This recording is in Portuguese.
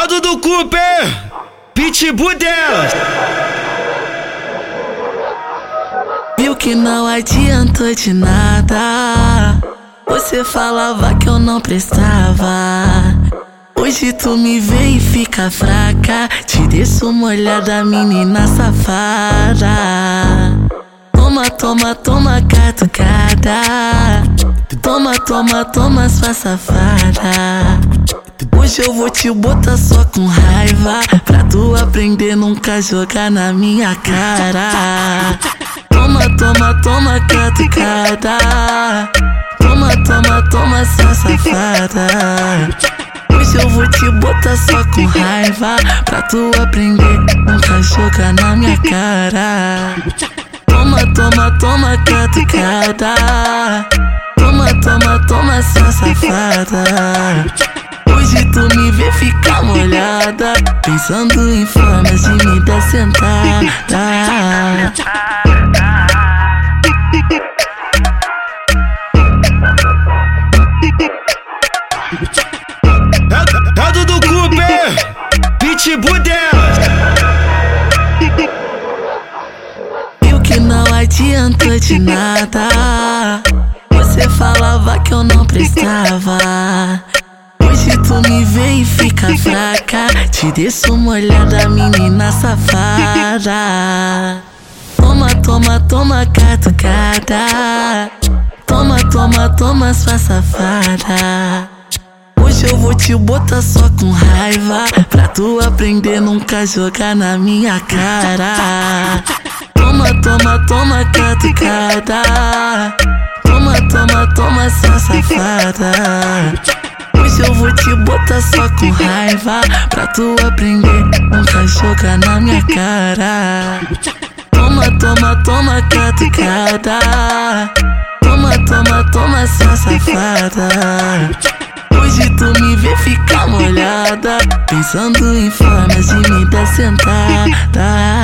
É o Dudu Cooper, pitbull delas. Viu que não adiantou de nada. Você falava que eu não prestava. Hoje tu me vê e fica fraca. Te deixo uma olhada, menina safada. Toma, toma, toma, catucada. Toma, toma, toma, sua safada. Hoje eu vou te botar só com raiva Pra tu aprender nunca jogar na minha cara. Toma, toma, toma, catucada Toma, toma, toma, sua safada. Hoje eu vou te botar só com raiva Pra tu aprender nunca jogar na minha cara. Toma, toma, toma, catucada Toma, toma, toma, sua safada Hoje tu me vê ficar molhada Pensando em formas de me dar sentada. É Dudu Cooper, pitbull. Viu que não adiantou de nada. Você falava que eu não prestava tu me vê e fica fraca. Te deixo uma olhada, menina safada. Toma, toma, toma, catucada. Toma, toma, toma, sua safada. Hoje eu vou te botar só com raiva. Pra tu aprender nunca jogar na minha cara. Toma, toma, toma, catucada. Toma, toma, toma, sua safada Hoje eu vou te botar só com raiva Pra tu aprender nunca jogar na minha cara. Toma, toma, toma, catucada. Toma, toma, toma, sua safada. Hoje tu me vê ficar molhada Pensando em formas de me dar sentada